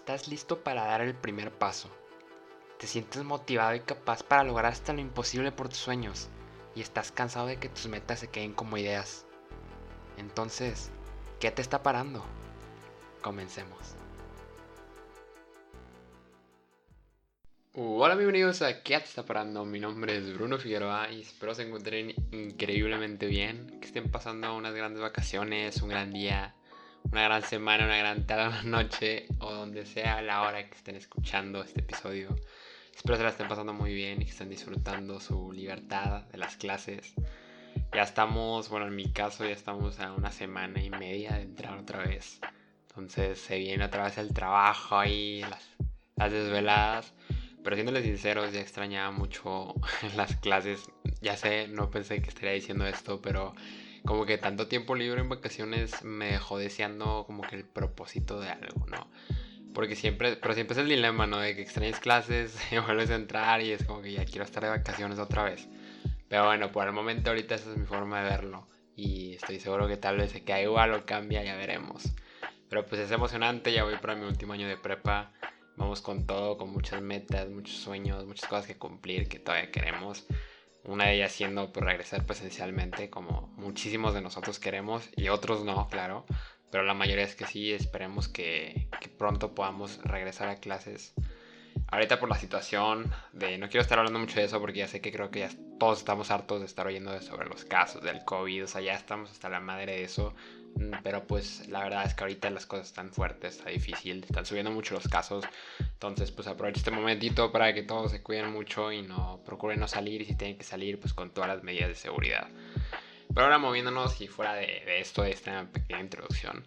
Estás listo para dar el primer paso. Te sientes motivado y capaz para lograr hasta lo imposible por tus sueños. Y estás cansado de que tus metas se queden como ideas. Entonces, ¿qué te está parando? Comencemos. Hola bienvenidos a ¿Qué te está parando? Mi nombre es Bruno Figueroa y espero se encuentren increíblemente bien, que estén pasando unas grandes vacaciones, un gran día, una gran semana, una gran tarde, una noche o donde sea la hora que estén escuchando este episodio. Espero se la estén pasando muy bien y que estén disfrutando su libertad de las clases. Ya estamos, bueno, en mi caso ya estamos a una semana y media de entrar otra vez. Entonces se viene otra vez el trabajo ahí, las, las desveladas. Pero siéndoles sinceros, ya extrañaba mucho las clases. Ya sé, no pensé que estaría diciendo esto, pero como que tanto tiempo libre en vacaciones me dejó deseando como que el propósito de algo, ¿no? Porque siempre, pero siempre es el dilema, ¿no? De que extrañas clases, vuelves a entrar y es como que ya quiero estar de vacaciones otra vez. Pero bueno, por el momento ahorita esa es mi forma de verlo. Y estoy seguro que tal vez se queda igual o cambia, ya veremos. Pero pues es emocionante, ya voy para mi último año de prepa. Vamos con todo, con muchas metas, muchos sueños, muchas cosas que cumplir que todavía queremos. Una de ellas siendo pues, regresar presencialmente, como muchísimos de nosotros queremos, y otros no, claro. Pero la mayoría es que sí, esperemos que, que pronto podamos regresar a clases. Ahorita por la situación de... No quiero estar hablando mucho de eso porque ya sé que creo que ya todos estamos hartos de estar oyendo sobre los casos del COVID. O sea, ya estamos hasta la madre de eso. Mm, pero pues la verdad es que ahorita las cosas están fuertes, está difícil, están subiendo mucho los casos. Entonces pues aprovecho este momentito para que todos se cuiden mucho y no procuren no salir y si tienen que salir pues con todas las medidas de seguridad. Pero ahora moviéndonos y fuera de, de esto, de esta pequeña introducción.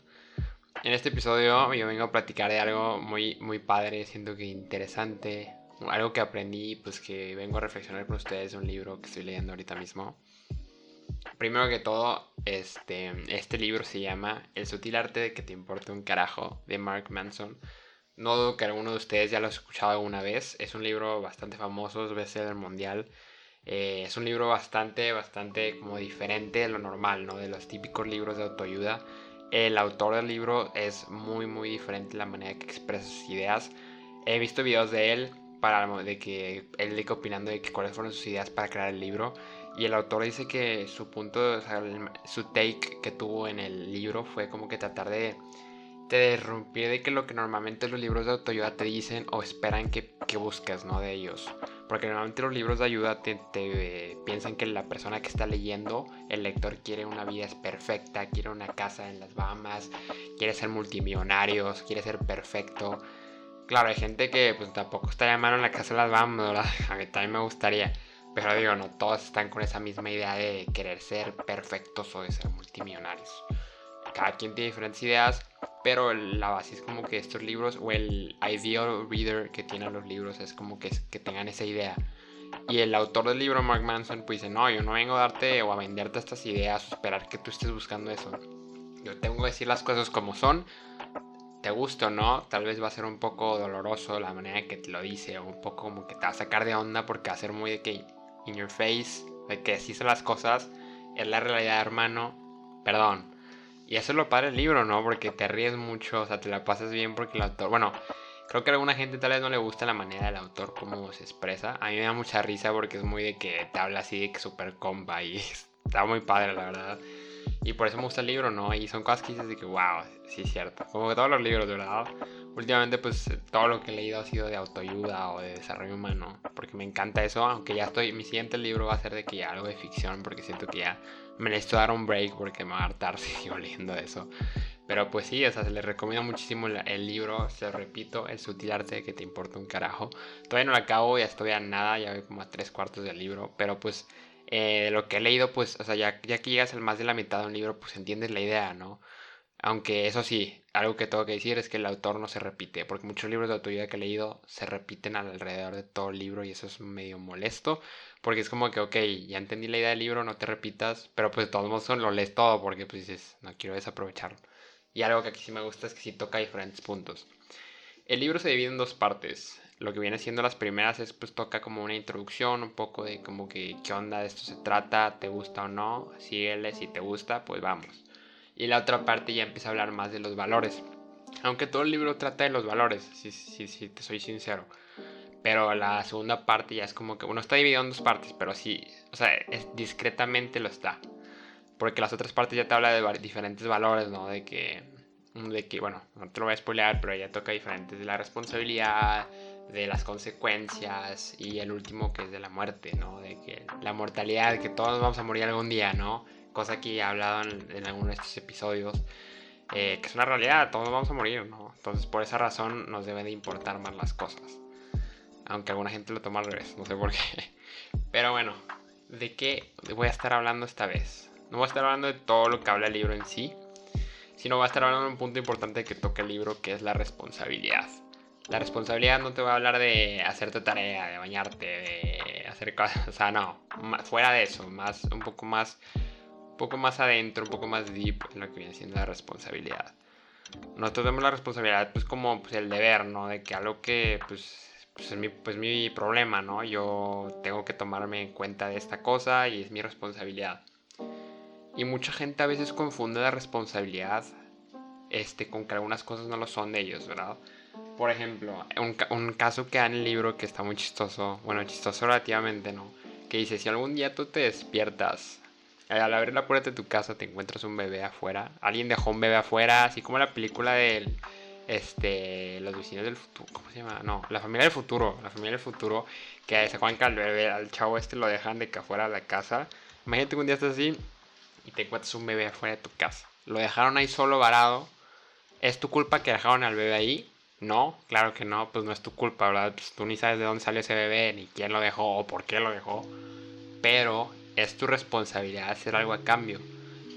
En este episodio yo vengo a platicar de algo muy, muy padre, siento que interesante, algo que aprendí, pues que vengo a reflexionar con ustedes de un libro que estoy leyendo ahorita mismo. Primero que todo, este, este libro se llama El sutil arte de que te importe un carajo, de Mark Manson. No dudo que alguno de ustedes ya lo ha escuchado alguna vez. Es un libro bastante famoso, es bestseller mundial. Eh, es un libro bastante, bastante como diferente de lo normal, ¿no? De los típicos libros de autoayuda. El autor del libro es muy, muy diferente la manera que expresa sus ideas. He visto videos de él para de que él dice opinando de que cuáles fueron sus ideas para crear el libro y el autor dice que su punto, o sea, su take que tuvo en el libro fue como que tratar de, de romper de que lo que normalmente los libros de autoayuda te dicen o esperan que, que busques, ¿no? De ellos. Porque normalmente los libros de ayuda te, te piensan que la persona que está leyendo, el lector quiere una vida perfecta, quiere una casa en las Bahamas, quiere ser multimillonario, quiere ser perfecto. Claro, hay gente que pues tampoco está llamando en la casa de las Bahamas, ¿verdad? A mí también me gustaría. Pero digo, no todos están con esa misma idea de querer ser perfectos o de ser multimillonarios. Cada quien tiene diferentes ideas, pero la base es como que estos libros o el ideal reader que tienen los libros es como que, que tengan esa idea. Y el autor del libro, Mark Manson, pues dice, no, yo no vengo a darte o a venderte estas ideas o esperar que tú estés buscando eso. Yo tengo que decir las cosas como son, te guste o no, tal vez va a ser un poco doloroso la manera que te lo dice, o un poco como que te va a sacar de onda porque va a ser muy de que in your face, de que así son las cosas, es la realidad, hermano, perdón. Y eso es lo padre del libro, ¿no? Porque te ríes mucho, o sea, te la pasas bien porque el autor, bueno, creo que a alguna gente tal vez no le gusta la manera del autor, cómo se expresa. A mí me da mucha risa porque es muy de que te habla así de que super compa y está muy padre, la verdad. Y por eso me gusta el libro, ¿no? Y son cosas que dices de que, wow, sí es cierto. Como que todos los libros, de verdad. Últimamente, pues todo lo que he leído ha sido de autoayuda o de desarrollo humano. Porque me encanta eso, aunque ya estoy. Mi siguiente libro va a ser de que ya algo de ficción, porque siento que ya me necesito dar un break porque me va a hartar si sigo leyendo eso. Pero pues sí, o sea, se les recomiendo muchísimo el, libro, se lo repito, El sutil arte de que te importa un carajo. Todavía no lo acabo, ya estoy a nada, ya voy como a tres cuartos del libro, pero pues eh, lo que he leído, pues, o sea, ya, ya que llegas al más de la mitad de un libro, pues entiendes la idea, ¿no? Aunque eso sí, algo que tengo que decir es que el autor no se repite, porque muchos libros de autoayuda que he leído se repiten alrededor de todo el libro y eso es medio molesto, porque es como que, ok, ya entendí la idea del libro, no te repitas, pero pues de todos modos lo lees todo porque pues dices, no quiero desaprovecharlo. Y algo que aquí sí me gusta es que sí toca diferentes puntos. El libro se divide en dos partes lo que viene siendo las primeras es pues toca como una introducción, un poco de como que qué onda de esto se trata, te gusta o no, síguele, si te gusta, pues vamos. Y la otra parte ya empieza a hablar más de los valores. Aunque todo el libro trata de los valores, si, si, te soy sincero. Pero la segunda parte ya es como que, bueno, está dividido en dos partes, pero sí, o sea, es, discretamente lo está. Porque las otras partes ya te habla de diferentes valores, ¿no? De que, de que, bueno, no te lo voy a spoilear, pero ya toca diferentes de la responsabilidad, de las consecuencias y el último que es de la muerte, ¿no? De que la mortalidad, que todos vamos a morir algún día, ¿no? Cosa que he hablado en, en alguno de estos episodios, eh, que es una realidad, todos vamos a morir, ¿no? Entonces por esa razón nos deben de importar más las cosas. Aunque alguna gente lo toma al revés, no sé por qué. Pero bueno, ¿de qué voy a estar hablando esta vez? No voy a estar hablando de todo lo que habla el libro en sí, sino voy a estar hablando de un punto importante que toca el libro, que es la responsabilidad. La responsabilidad no te voy a hablar de hacerte tarea, de bañarte, de hacer cosas, o sea, no, fuera de eso, más, un poco más, un poco más adentro, un poco más deep en lo que viene siendo la responsabilidad. Nosotros vemos la responsabilidad pues como pues, el deber, ¿no? De que algo que pues pues es mi, pues mi problema, ¿no? Yo tengo que tomarme en cuenta de esta cosa y es mi responsabilidad. Y mucha gente a veces confunde la responsabilidad este, con que algunas cosas no lo son de ellos, ¿verdad? Por ejemplo, un, un caso que da en el libro que está muy chistoso, bueno, chistoso relativamente, ¿no? Que dice, si algún día tú te despiertas, al abrir la puerta de tu casa te encuentras un bebé afuera, alguien dejó un bebé afuera, así como la película del este, los vecinos del futuro, ¿cómo se llama? No, la familia del futuro, la familia del futuro, que se acuerdan que al bebé, al chavo este lo dejan de que afuera de la casa. Imagínate que un día estás así y te encuentras un bebé afuera de tu casa. Lo dejaron ahí solo varado. ¿Es tu culpa que dejaron al bebé ahí? No, claro que no, pues no es tu culpa, ¿verdad? Pues tú ni sabes de dónde salió ese bebé, ni quién lo dejó o por qué lo dejó. Pero es tu responsabilidad hacer algo a cambio.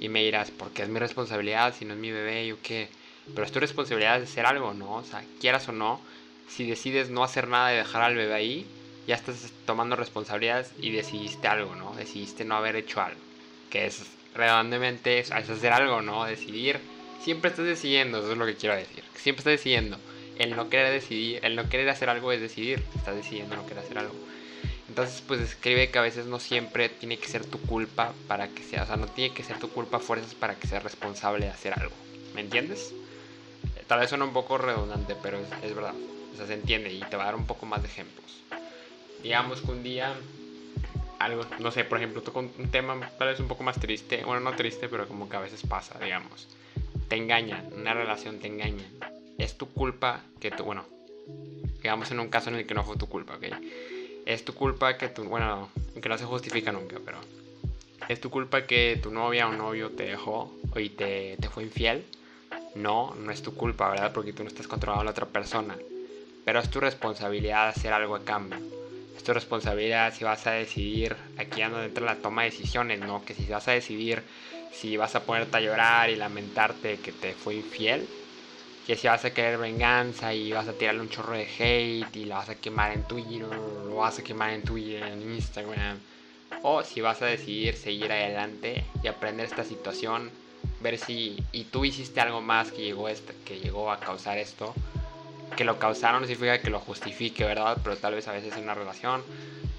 Y me dirás, ¿por qué es mi responsabilidad si no es mi bebé? ¿Yo qué? Pero es tu responsabilidad hacer algo, ¿no? O sea, quieras o no, si decides no hacer nada y dejar al bebé ahí, ya estás tomando responsabilidades y decidiste algo, ¿no? Decidiste no haber hecho algo. Que es redondemente es hacer algo, ¿no? Decidir. Siempre estás decidiendo, eso es lo que quiero decir. Siempre estás decidiendo. El no querer decidir, el no querer hacer algo es decidir. Estás decidiendo no querer hacer algo. Entonces, pues escribe que a veces no siempre tiene que ser tu culpa para que sea, o sea, no tiene que ser tu culpa fuerzas para que seas responsable de hacer algo. ¿Me entiendes? Tal vez suena un poco redundante, pero es, verdad. O sea, se entiende y te va a dar un poco más de ejemplos. Digamos que un día, algo, no sé, por ejemplo, toco un tema tal vez un poco más triste. Bueno, no triste, pero como que a veces pasa, digamos. Te engañan, una relación te engañan. Es tu culpa que tú, bueno, digamos en un caso en el que no fue tu culpa, ¿ok? Es tu culpa que tu, bueno, que no se justifica nunca, pero es tu culpa que tu novia o novio te dejó y te, te fue infiel no, no es tu culpa, ¿verdad? Porque tú no estás controlando a la otra persona. Pero es tu responsabilidad hacer algo a cambio. Es tu responsabilidad si vas a decidir, aquí ando dentro de la toma de decisiones, ¿no? Que si vas a decidir si vas a ponerte a llorar y lamentarte que te fue infiel, que si vas a querer venganza y vas a tirarle un chorro de hate y lo vas a quemar en Twitter, lo vas a quemar en Twitter, en Instagram, o si vas a decidir seguir adelante y aprender esta situación ver si y tú hiciste algo más que llegó este, que llegó a causar esto que lo causaron no significa que lo justifique verdad pero tal vez a veces en una relación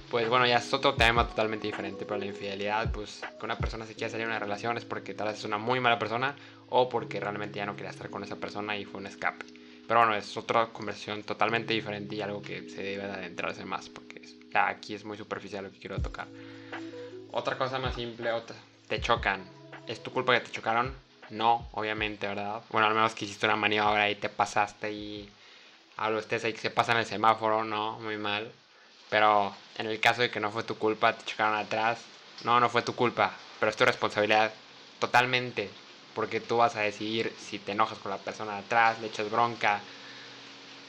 pues bueno ya es otro tema totalmente diferente pero la infidelidad pues que una persona se quiera salir de una relación es porque tal vez es una muy mala persona o porque realmente ya no quería estar con esa persona y fue un escape pero bueno es otra conversación totalmente diferente y algo que se debe de adentrarse más porque aquí es muy superficial lo que quiero tocar otra cosa más simple otra te chocan ¿Es tu culpa que te chocaron? No, obviamente, ¿verdad? Bueno, al menos que hiciste una maniobra y te pasaste y hablo ustedes ahí que se pasan el semáforo, no, muy mal. Pero en el caso de que no fue tu culpa, te chocaron atrás, no, no fue tu culpa, pero es tu responsabilidad totalmente, porque tú vas a decidir si te enojas con la persona de atrás, le echas bronca,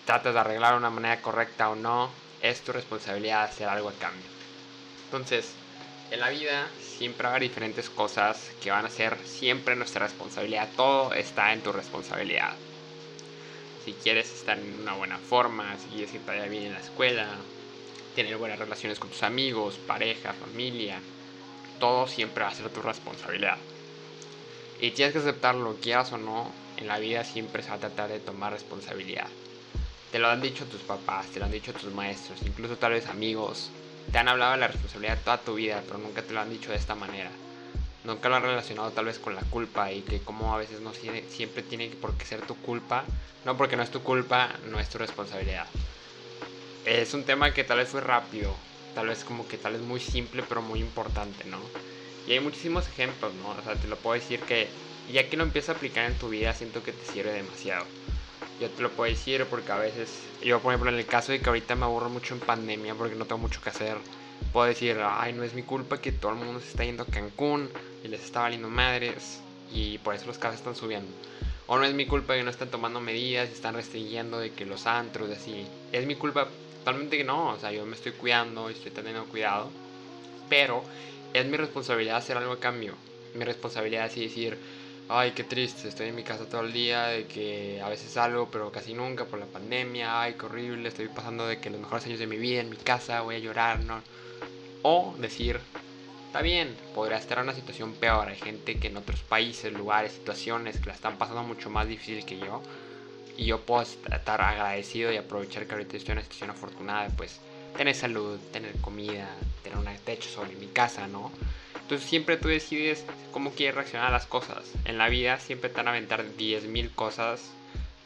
tratas de arreglar de una manera correcta o no, es tu responsabilidad hacer algo a cambio. Entonces, en la vida siempre va a haber diferentes cosas que van a ser siempre nuestra responsabilidad. Todo está en tu responsabilidad. Si quieres estar en una buena forma, si quieres que te vaya bien en la escuela, tener buenas relaciones con tus amigos, pareja, familia, todo siempre va a ser tu responsabilidad. Y tienes que aceptarlo, quieras o no, en la vida siempre se va a tratar de tomar responsabilidad. Te lo han dicho tus papás, te lo han dicho tus maestros, incluso tal vez amigos, te han hablado de la responsabilidad toda tu vida, pero nunca te lo han dicho de esta manera. nunca lo han relacionado tal vez con la culpa y que como a veces no siempre tiene por qué ser tu culpa, no porque no es tu culpa, no es tu responsabilidad. Es un tema que tal vez fue rápido, tal vez como que tal vez muy simple pero muy importante, ¿no? Y hay muchísimos ejemplos, ¿no? O sea, te lo puedo decir que ya que lo empiezas a aplicar en tu vida, siento que te sirve demasiado. Yo te lo puedo decir porque a veces, yo por ejemplo en el caso de que ahorita me aburro mucho en pandemia porque no tengo mucho que hacer, puedo decir, ay, no es mi culpa que todo el mundo se está yendo a Cancún y les está valiendo madres y por eso los casos están subiendo. O no es mi culpa que no están tomando medidas están restringiendo de que los antros y así. Es mi culpa totalmente que no, o sea, yo me estoy cuidando y estoy teniendo cuidado. Pero es mi responsabilidad hacer algo a cambio. Mi responsabilidad es decir, ay, qué triste, estoy en mi casa todo el día, de que a veces salgo, pero casi nunca por la pandemia, ay, qué horrible, estoy pasando de que los mejores años de mi vida en mi casa, voy a llorar, ¿no? O decir, está bien, podría estar en una situación peor. Hay gente que en otros países, lugares, situaciones que la están pasando mucho más difícil que yo. Y yo puedo estar agradecido y aprovechar que ahorita estoy en una situación afortunada de pues tener salud, tener comida, tener un techo sobre mi casa, ¿no? Entonces siempre tú decides cómo quieres reaccionar a las cosas. En la vida siempre te van a aventar 10.000 cosas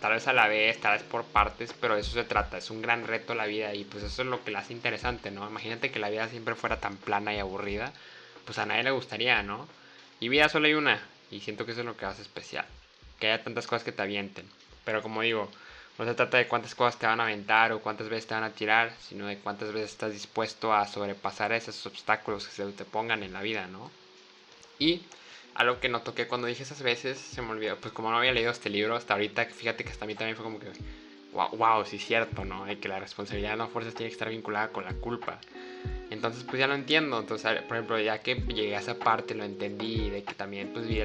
tal vez a la vez, tal vez por partes, pero de eso se trata, es un gran reto la vida y pues eso es lo que la hace interesante, ¿no? Imagínate que la vida siempre fuera tan plana y aburrida, pues a nadie le gustaría, ¿no? Y vida solo hay una, y siento que eso es lo que hace especial, que haya tantas cosas que te avienten, pero como digo, no se trata de cuántas cosas te van a aventar o cuántas veces te van a tirar, sino de cuántas veces estás dispuesto a sobrepasar esos obstáculos que se te pongan en la vida, ¿no? Y algo que no toqué cuando dije esas veces, se me olvidó, pues como no había leído este libro hasta ahorita, fíjate que hasta a mí también fue como que, wow, wow sí es cierto, ¿no? De que la responsabilidad no fuerzas tiene que estar vinculada con la culpa. Entonces pues ya lo entiendo, entonces por ejemplo ya que llegué a esa parte lo entendí, de que también pues vi,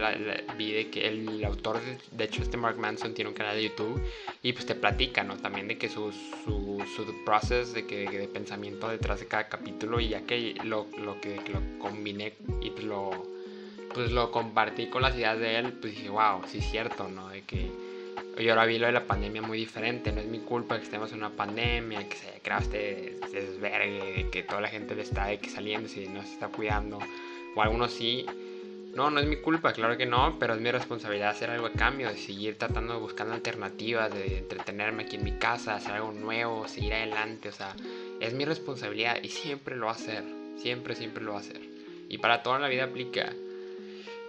vi de que el, autor, de, hecho este Mark Manson tiene un canal de YouTube y pues te platica, ¿no? También de que su, su, su proceso de, que, de pensamiento detrás de cada capítulo y ya que lo, lo que, que lo combiné y pues lo pues lo compartí con las ideas de él, pues dije, wow, sí es cierto, ¿no? De que yo ahora vi lo de la pandemia muy diferente, no es mi culpa que estemos en una pandemia, que se haya este desvergue, que toda la gente le está de que saliendo y no se está cuidando, o algunos sí. No, no es mi culpa, claro que no, pero es mi responsabilidad hacer algo a cambio, de seguir tratando de buscar alternativas, de entretenerme aquí en mi casa, hacer algo nuevo, seguir adelante, o sea, es mi responsabilidad y siempre lo va a hacer, siempre, siempre lo va a hacer. Y para toda la vida aplica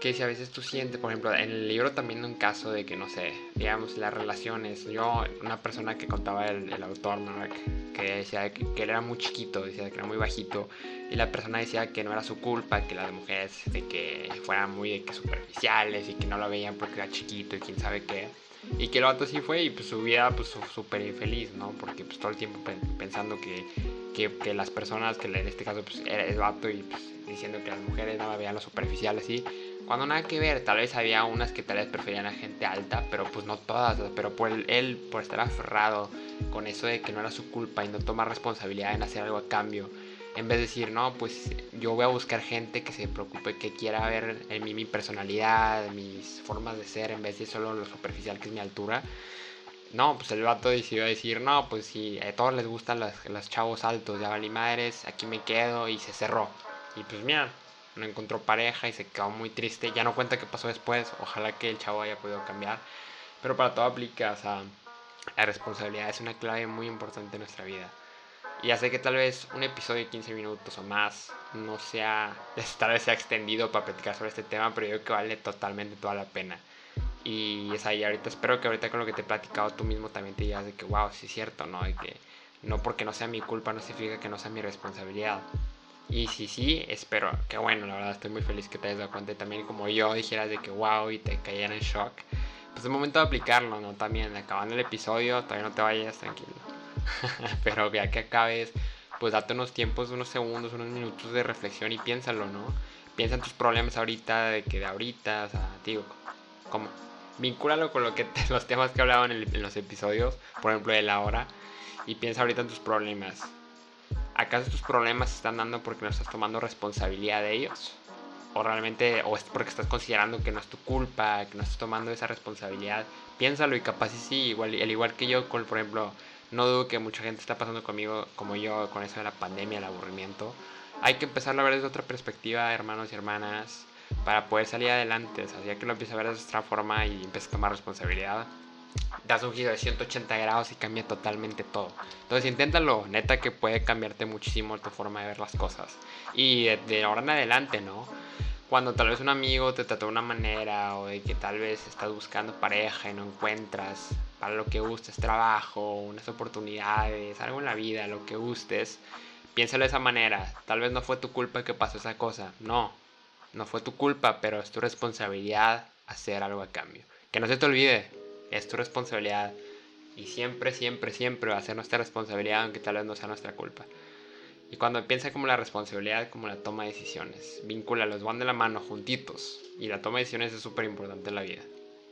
que si a veces tú sientes, por ejemplo, en el libro también un caso de que, no sé, digamos, las relaciones, yo, una persona que contaba el, el autor, Mark, que decía que, él era muy chiquito, decía que era muy bajito, y la persona decía que no era su culpa, que las mujeres de que fueran muy de que superficiales y que no lo veían porque era chiquito y quién sabe qué. Y que el vato sí fue y pues su vida pues súper infeliz, ¿no? Porque pues todo el tiempo pensando que, que, que, las personas, que en este caso pues era el vato y pues diciendo que las mujeres nada veían lo superficial así, cuando nada que ver, tal vez había unas que tal vez preferían a gente alta, pero pues no todas, pero por él, por estar aferrado con eso de que no era su culpa y no tomar responsabilidad en hacer algo a cambio, en vez de decir, no, pues yo voy a buscar gente que se preocupe, que quiera ver en mí mi personalidad, mis formas de ser, en vez de solo lo superficial que es mi altura. No, pues el vato decidió decir, no, pues si a todos les gustan los, chavos altos, ya valí madres, aquí me quedo y se cerró. Y pues mira, no encontró pareja y se quedó muy triste. Ya no cuenta qué pasó después. Ojalá que el chavo haya podido cambiar. Pero para todo aplica, o sea, la responsabilidad es una clave muy importante en nuestra vida. Y ya sé que tal vez un episodio de 15 minutos o más no sea, tal vez sea extendido para platicar sobre este tema, pero yo creo que vale totalmente toda la pena. Y es ahí ahorita, espero que ahorita con lo que te he platicado tú mismo también te digas de que, wow, sí es cierto, ¿no? De que no porque no sea mi culpa no significa que no sea mi responsabilidad. Y si sí, espero que bueno, la verdad estoy muy feliz que te hayas dado cuenta y también como yo dijeras de que wow y te cayera en shock. Pues es momento de aplicarlo, ¿no? También acabando el episodio, todavía no te vayas, tranquilo. Pero ya que acabes, pues date unos tiempos, unos segundos, unos minutos de reflexión y piénsalo, ¿no? Piensa en tus problemas ahorita, de que de ahorita, o sea, digo, como, vincúlalo con lo que los temas que hablaban en, en los episodios, por ejemplo, de la hora, y piensa ahorita en tus problemas ¿acaso estos problemas se están dando porque no estás tomando responsabilidad de ellos? O realmente, o es porque estás considerando que no es tu culpa, que no estás tomando esa responsabilidad. Piénsalo y capaz sí, sí, igual, al igual que yo, con, por ejemplo, no dudo que mucha gente está pasando conmigo, como yo, con eso de la pandemia, el aburrimiento. Hay que empezar a ver desde otra perspectiva, hermanos y hermanas. para poder salir adelante. O sea, ya que lo empiezas a ver de otra forma y empiezas a tomar responsabilidad, das un giro de 180 grados y cambia totalmente todo. Entonces inténtalo, neta que puede cambiarte muchísimo tu forma de ver las cosas. Y de, ahora en adelante, ¿no? Cuando tal vez un amigo te trató de una manera o de que tal vez estás buscando pareja y no encuentras para lo que gustes, trabajo, unas oportunidades, algo en la vida, lo que gustes, piénsalo de esa manera. Tal vez no fue tu culpa que pasó esa cosa. No, no fue tu culpa, pero es tu responsabilidad hacer algo a cambio. Que no se te olvide, es tu responsabilidad. Y siempre, siempre, siempre va a ser nuestra responsabilidad, aunque tal vez no sea nuestra culpa. Y cuando piensa como la responsabilidad, como la toma de decisiones, los van de la mano juntitos. Y la toma de decisiones es súper importante en la vida.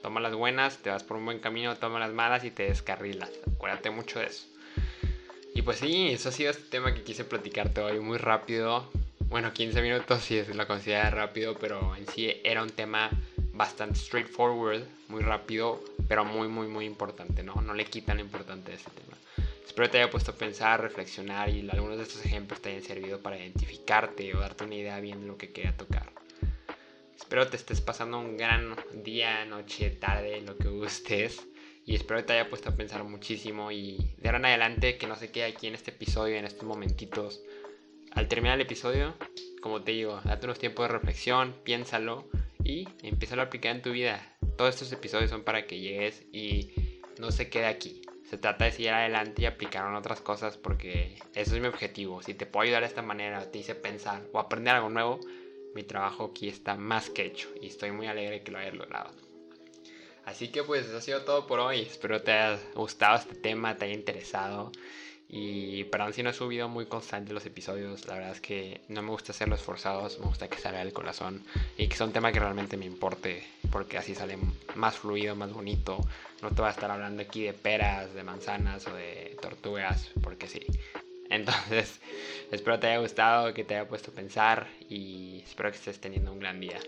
Toma las buenas, te vas por un buen camino, toma las malas y te descarrilas. Acuérdate mucho de eso. Y pues sí, eso ha sido este tema que quise platicarte hoy muy rápido. Bueno, 15 minutos si es lo considera rápido, pero en sí era un tema bastante straightforward, muy rápido, pero muy, muy, muy importante, ¿no? No le quitan lo importante de este tema. Espero te haya puesto a pensar, reflexionar y algunos de estos ejemplos te hayan servido para identificarte o darte una idea bien de lo que quería tocar. Espero te estés pasando un gran día, noche, tarde, lo que gustes. Y espero te haya puesto a pensar muchísimo y de ahora en adelante que no se quede aquí en este episodio, en estos momentitos. Al terminar el episodio, como te digo, date unos tiempos de reflexión, piénsalo y empieza a aplicar en tu vida. Todos estos episodios son para que llegues y no se quede aquí. Se trata de seguir adelante y aplicar en otras cosas porque eso es mi objetivo. Si te puedo ayudar de esta manera, te hice pensar o aprender algo nuevo, mi trabajo aquí está más que hecho y estoy muy alegre que lo hayas logrado. Así que pues ha sido todo por hoy. Espero te haya gustado este tema, te haya interesado. Y perdón si no he subido muy constante los episodios, la verdad es que no me gusta hacerlos forzados, me gusta que salga del corazón y que sea un tema que realmente me importe, porque así sale más fluido, más bonito. No te voy a estar hablando aquí de peras, de manzanas o de tortugas, porque sí. Entonces, espero te haya gustado, que te haya puesto a pensar y espero que estés teniendo un gran día.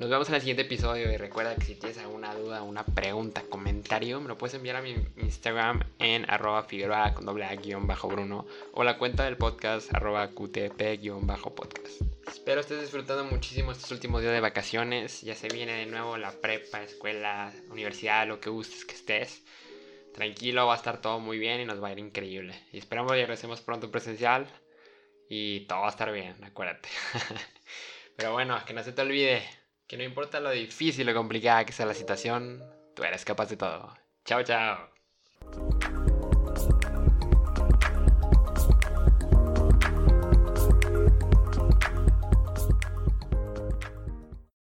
Nos vemos en el siguiente episodio y recuerda que si tienes alguna duda, una pregunta, comentario, me lo puedes enviar a mi Instagram en arroba figueroa con doble a guion bajo bruno o la cuenta del podcast arroba qtp guion bajo podcast. Espero estés disfrutando muchísimo estos últimos días de vacaciones. Ya se viene de nuevo la prepa, escuela, universidad, lo que gustes que estés. Tranquilo, va a estar todo muy bien y nos va a ir increíble. Y esperamos que regresemos pronto presencial y todo va a estar bien, acuérdate. Pero bueno, que no se te olvide que no importa lo difícil o complicada que sea la situación, tú eres capaz de todo. Chao, chao.